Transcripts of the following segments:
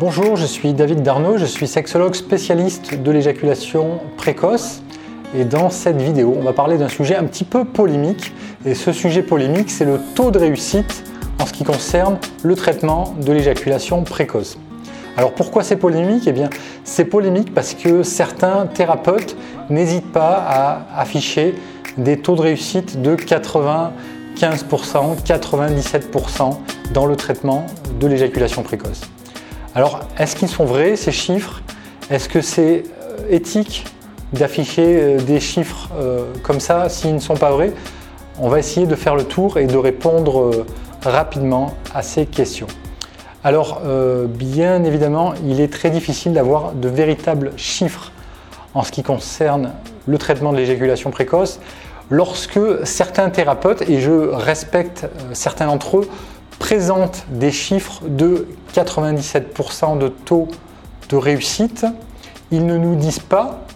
Bonjour, je suis David Darnaud, je suis sexologue spécialiste de l'éjaculation précoce. Et dans cette vidéo, on va parler d'un sujet un petit peu polémique. Et ce sujet polémique, c'est le taux de réussite en ce qui concerne le traitement de l'éjaculation précoce. Alors pourquoi c'est polémique? Eh bien, c'est polémique parce que certains thérapeutes n'hésitent pas à afficher des taux de réussite de 95%, 97% dans le traitement de l'éjaculation précoce. Alors, est-ce qu'ils sont vrais ces chiffres? Est-ce que c'est euh, éthique d'afficher euh, des chiffres euh, comme ça s'ils ne sont pas vrais? On va essayer de faire le tour et de répondre rapidement à ces questions. Alors, bien évidemment, il est très difficile d'avoir de véritables chiffres en ce qui concerne le traitement de l'éjaculation précoce. Lorsque certains thérapeutes, et je respecte certains d'entre eux, présentent des chiffres de 97% de taux de réussite, ils ne nous disent pas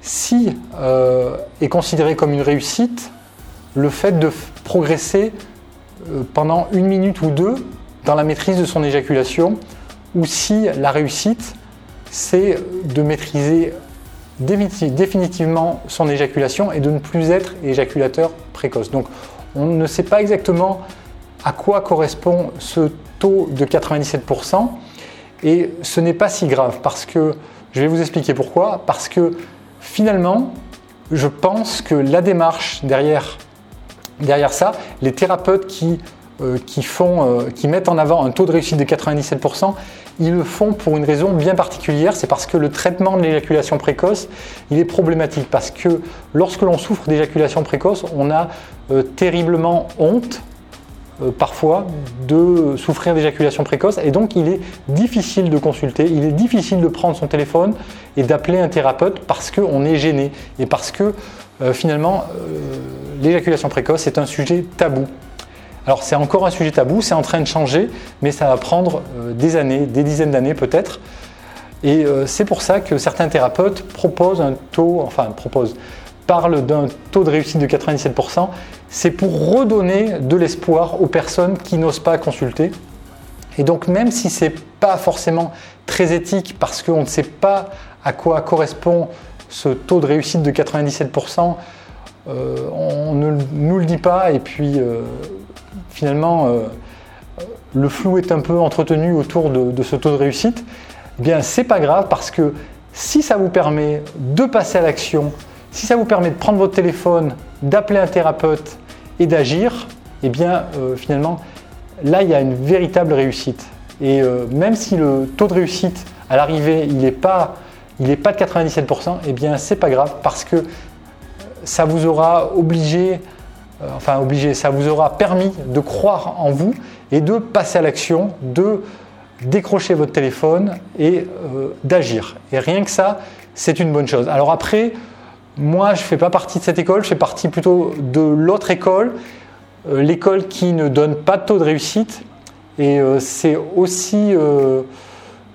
si euh, est considéré comme une réussite le fait de progresser euh, pendant une minute ou deux dans la maîtrise de son éjaculation, ou si la réussite, c'est de maîtriser définitivement son éjaculation et de ne plus être éjaculateur précoce. Donc on ne sait pas exactement à quoi correspond ce taux de 97%. Et ce n'est pas si grave parce que, je vais vous expliquer pourquoi, parce que finalement, je pense que la démarche derrière, derrière ça, les thérapeutes qui, euh, qui, font, euh, qui mettent en avant un taux de réussite de 97%, ils le font pour une raison bien particulière, c'est parce que le traitement de l'éjaculation précoce, il est problématique, parce que lorsque l'on souffre d'éjaculation précoce, on a euh, terriblement honte euh, parfois de souffrir d'éjaculation précoce et donc il est difficile de consulter, il est difficile de prendre son téléphone et d'appeler un thérapeute parce qu'on est gêné et parce que euh, finalement euh, l'éjaculation précoce est un sujet tabou. Alors c'est encore un sujet tabou, c'est en train de changer, mais ça va prendre des années, des dizaines d'années peut-être. Et c'est pour ça que certains thérapeutes proposent un taux, enfin proposent, parlent d'un taux de réussite de 97%, c'est pour redonner de l'espoir aux personnes qui n'osent pas consulter. Et donc même si ce n'est pas forcément très éthique parce qu'on ne sait pas à quoi correspond ce taux de réussite de 97%, euh, on ne nous le dit pas et puis euh, finalement euh, le flou est un peu entretenu autour de, ce taux de réussite, eh bien c'est pas grave parce que si ça vous permet de passer à l'action, si ça vous permet de prendre votre téléphone, d'appeler un thérapeute et d'agir, eh bien euh, finalement, là, il y a une véritable réussite. Et euh, même si le taux de réussite à l'arrivée, il n'est pas, pas de 97%, eh bien c'est pas grave parce que ça vous aura obligé, euh, enfin obligé, ça vous aura permis de croire en vous et de passer à l'action, de décrocher votre téléphone et d'agir. Et rien que ça, c'est une bonne chose. Alors après, moi, je ne fais pas partie de cette école, je fais partie plutôt de l'autre école, euh, l'école qui ne donne pas de taux de réussite. Et euh, c'est aussi euh,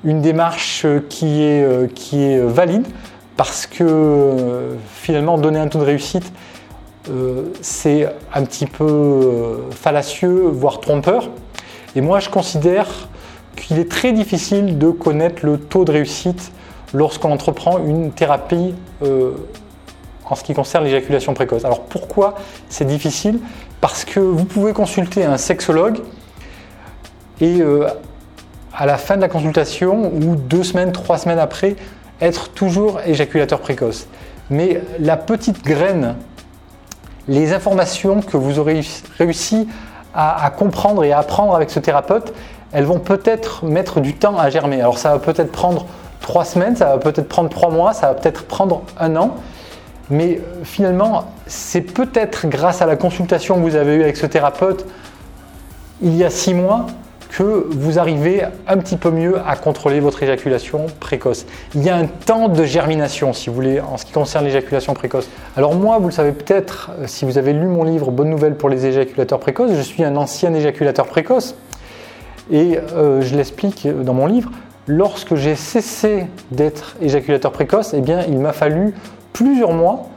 une démarche qui est, qui est valide parce que finalement, donner un taux de réussite, c'est un petit peu fallacieux, voire trompeur. Et moi, je considère qu'il est très difficile de connaître le taux de réussite lorsqu'on entreprend une thérapie en ce qui concerne l'éjaculation précoce. Alors pourquoi c'est difficile? Parce que vous pouvez consulter un sexologue et euh, à la fin de la consultation ou deux semaines, trois semaines après, être toujours éjaculateur précoce. Mais la petite graine, les informations que vous aurez réussi à, à comprendre et à apprendre avec ce thérapeute, elles vont peut-être mettre du temps à germer. Alors ça va peut-être prendre trois semaines, ça va peut-être prendre trois mois, ça va peut-être prendre un an, mais euh, finalement, c'est peut-être grâce à la consultation que vous avez eue avec ce thérapeute il y a six mois que vous arrivez un petit peu mieux à contrôler votre éjaculation précoce. Il y a un temps de germination, si vous voulez, en ce qui concerne l'éjaculation précoce. Alors moi, vous le savez peut-être, euh, si vous avez lu mon livre Bonne nouvelle pour les éjaculateurs précoces, je suis un ancien éjaculateur précoce. Et euh, je l'explique dans mon livre, lorsque j'ai cessé d'être éjaculateur précoce, eh bien, il m'a fallu plusieurs mois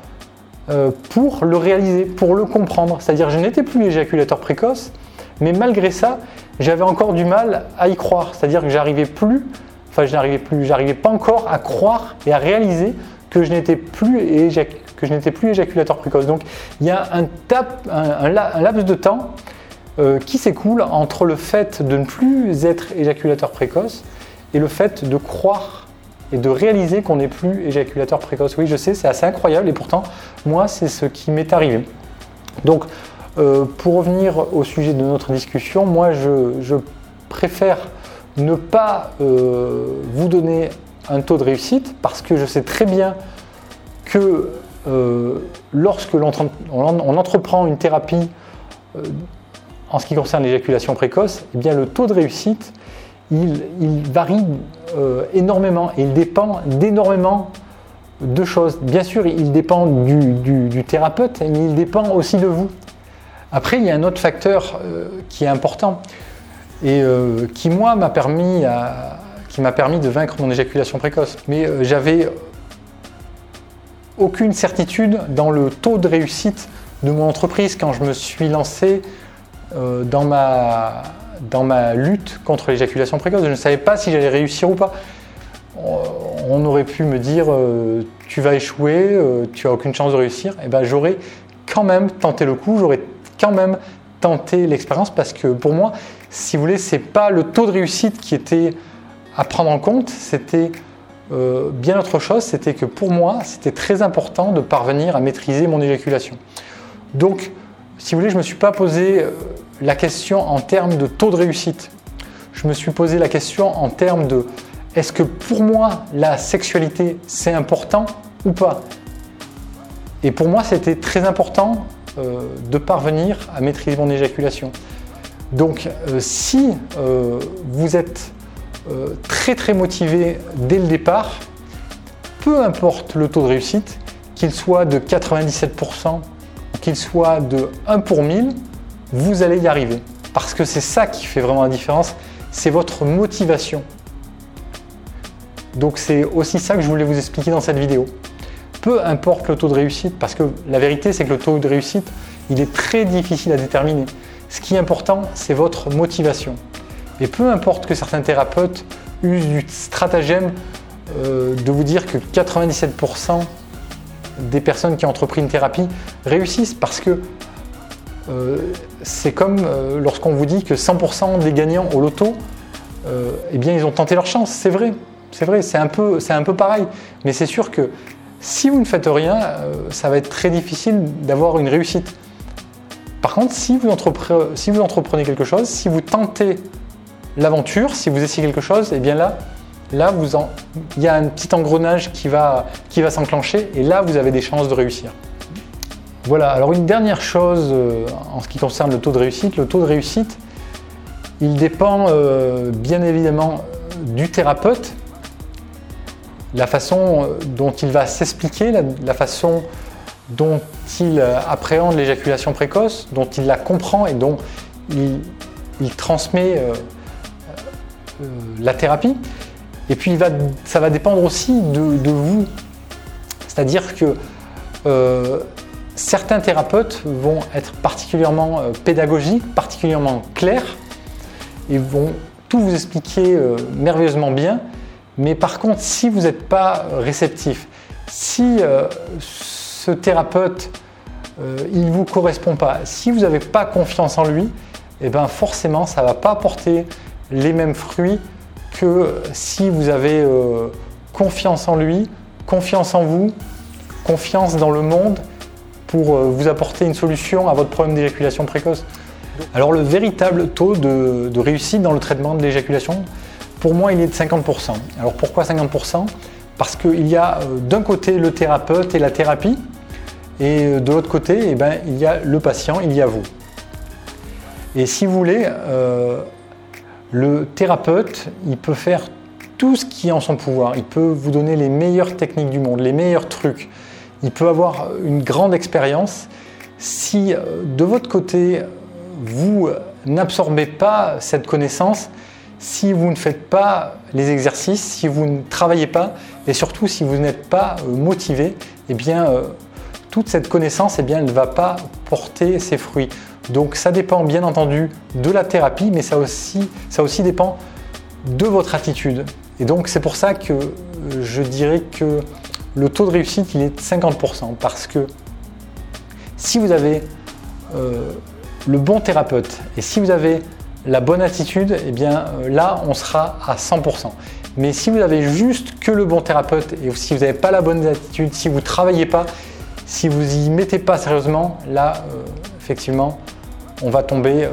euh, pour le réaliser, pour le comprendre. C'est-à-dire je n'étais plus éjaculateur précoce, mais malgré ça, j'avais encore du mal à y croire. C'est-à-dire que j'arrivais plus enfin je n'arrivais plus, j'arrivais pas encore à croire et à réaliser que je n'étais plus, que je n'étais plus éjaculateur précoce. Donc il y a un, un, laps de temps euh, qui s'écoule entre le fait de ne plus être éjaculateur précoce et le fait de croire et de réaliser qu'on n'est plus éjaculateur précoce. Oui, je sais, c'est assez incroyable et pourtant, moi, c'est ce qui m'est arrivé. Donc, euh, pour revenir au sujet de notre discussion, moi, je, préfère ne pas euh, vous donner un taux de réussite parce que je sais très bien que euh, lorsque l'on on entreprend une thérapie en ce qui concerne l'éjaculation précoce, eh bien le taux de réussite il, varie euh, énormément et il dépend d'énormément de choses. Bien sûr, il dépend du, thérapeute, mais il dépend aussi de vous. Après, il y a un autre facteur euh, qui est important et euh, qui, moi, m'a permis, qui m'a permis de vaincre mon éjaculation précoce. Mais j'avais aucune certitude dans le taux de réussite de mon entreprise quand je me suis lancé dans ma dans ma lutte contre l'éjaculation précoce. Je ne savais pas si j'allais réussir ou pas. On aurait pu me dire euh, tu vas échouer, euh, tu as aucune chance de réussir. Et eh ben j'aurais quand même tenté le coup, j'aurais quand même tenté l'expérience parce que pour moi, si vous voulez, c'est pas le taux de réussite qui était à prendre en compte, c'était euh, bien autre chose. C'était que pour moi, c'était très important de parvenir à maîtriser mon éjaculation. Donc, si vous voulez, je ne me suis pas posé la question en termes de taux de réussite. Je me suis posé la question en termes de est-ce que pour moi la sexualité c'est important ou pas? Et pour moi c'était très important euh, de parvenir à maîtriser mon éjaculation. Donc euh, si euh, vous êtes très très motivé dès le départ, peu importe le taux de réussite, qu'il soit de 97%, qu'il soit de 1 pour 1000, vous allez y arriver. Parce que c'est ça qui fait vraiment la différence, c'est votre motivation. Donc c'est aussi ça que je voulais vous expliquer dans cette vidéo. Peu importe le taux de réussite, parce que la vérité c'est que le taux de réussite, il est très difficile à déterminer. Ce qui est important, c'est votre motivation. Et peu importe que certains thérapeutes usent du stratagème euh, de vous dire que 97% des personnes qui ont entrepris une thérapie réussissent parce que c'est comme euh, lorsqu'on vous dit que 100% des gagnants au loto, euh, eh bien, ils ont tenté leur chance. C'est vrai, c'est vrai, c'est un, peu, pareil. Mais c'est sûr que si vous ne faites rien, ça va être très difficile d'avoir une réussite. Par contre, si vous, entreprenez, quelque chose, si vous tentez l'aventure, si vous essayez quelque chose, eh bien là, là il y a un petit engrenage qui va s'enclencher et là, vous avez des chances de réussir. Voilà, alors une dernière chose euh, en ce qui concerne le taux de réussite. Le taux de réussite, il dépend euh, bien évidemment du thérapeute, la façon euh, dont il va s'expliquer, la, façon dont il appréhende l'éjaculation précoce, dont il la comprend et dont il, transmet la thérapie. Et puis ça va dépendre aussi de, vous. C'est-à-dire que Certains thérapeutes vont être particulièrement euh, pédagogiques, particulièrement clairs, et vont tout vous expliquer euh, merveilleusement bien. Mais par contre, si vous n'êtes pas réceptif, si euh, ce thérapeute, il ne vous correspond pas, si vous n'avez pas confiance en lui, et eh bien forcément, ça ne va pas apporter les mêmes fruits que si vous avez confiance en lui, confiance en vous, confiance dans le monde pour euh, vous apporter une solution à votre problème d'éjaculation précoce. Alors le véritable taux de, réussite dans le traitement de l'éjaculation, pour moi, il est de 50%. Alors pourquoi 50% Parce qu'il y a euh, d'un côté le thérapeute et la thérapie, et euh, de l'autre côté, eh ben, il y a le patient, il y a vous. Et si vous voulez, le thérapeute, il peut faire tout ce qui est en son pouvoir. Il peut vous donner les meilleures techniques du monde, les meilleurs trucs, il peut avoir une grande expérience. Si euh, de votre côté, vous n'absorbez pas cette connaissance, si vous ne faites pas les exercices, si vous ne travaillez pas, et surtout si vous n'êtes pas euh, motivé, eh bien, euh, toute cette connaissance, eh bien, elle ne va pas porter ses fruits. Donc ça dépend bien entendu de la thérapie, mais ça aussi, ça aussi dépend de votre attitude. Et donc c'est pour ça que je dirais que le taux de réussite il est de 50% parce que si vous avez euh, le bon thérapeute et si vous avez la bonne attitude, eh bien euh, là on sera à 100%. Mais si vous avez juste que le bon thérapeute et si vous n'avez pas la bonne attitude, si vous ne travaillez pas, si vous y mettez pas sérieusement, là euh, effectivement on va tomber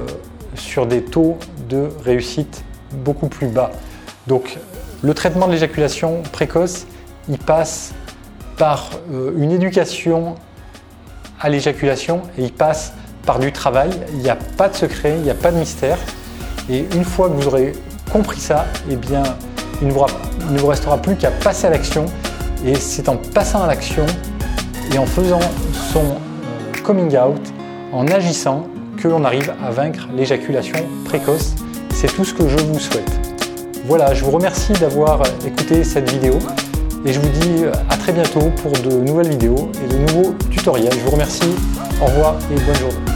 sur des taux de réussite beaucoup plus bas. Donc le traitement de l'éjaculation précoce, il passe par euh, une éducation à l'éjaculation et il passe par du travail. Il n'y a pas de secret, il n'y a pas de mystère. Et une fois que vous aurez compris ça, eh bien, il ne vous, restera plus qu'à passer à l'action. Et c'est en passant à l'action et en faisant son euh, coming out, en agissant, que l'on arrive à vaincre l'éjaculation précoce. C'est tout ce que je vous souhaite. Voilà, je vous remercie d'avoir écouté cette vidéo et je vous dis à très bientôt pour de nouvelles vidéos et de nouveaux tutoriels. Je vous remercie, au revoir et bonne journée.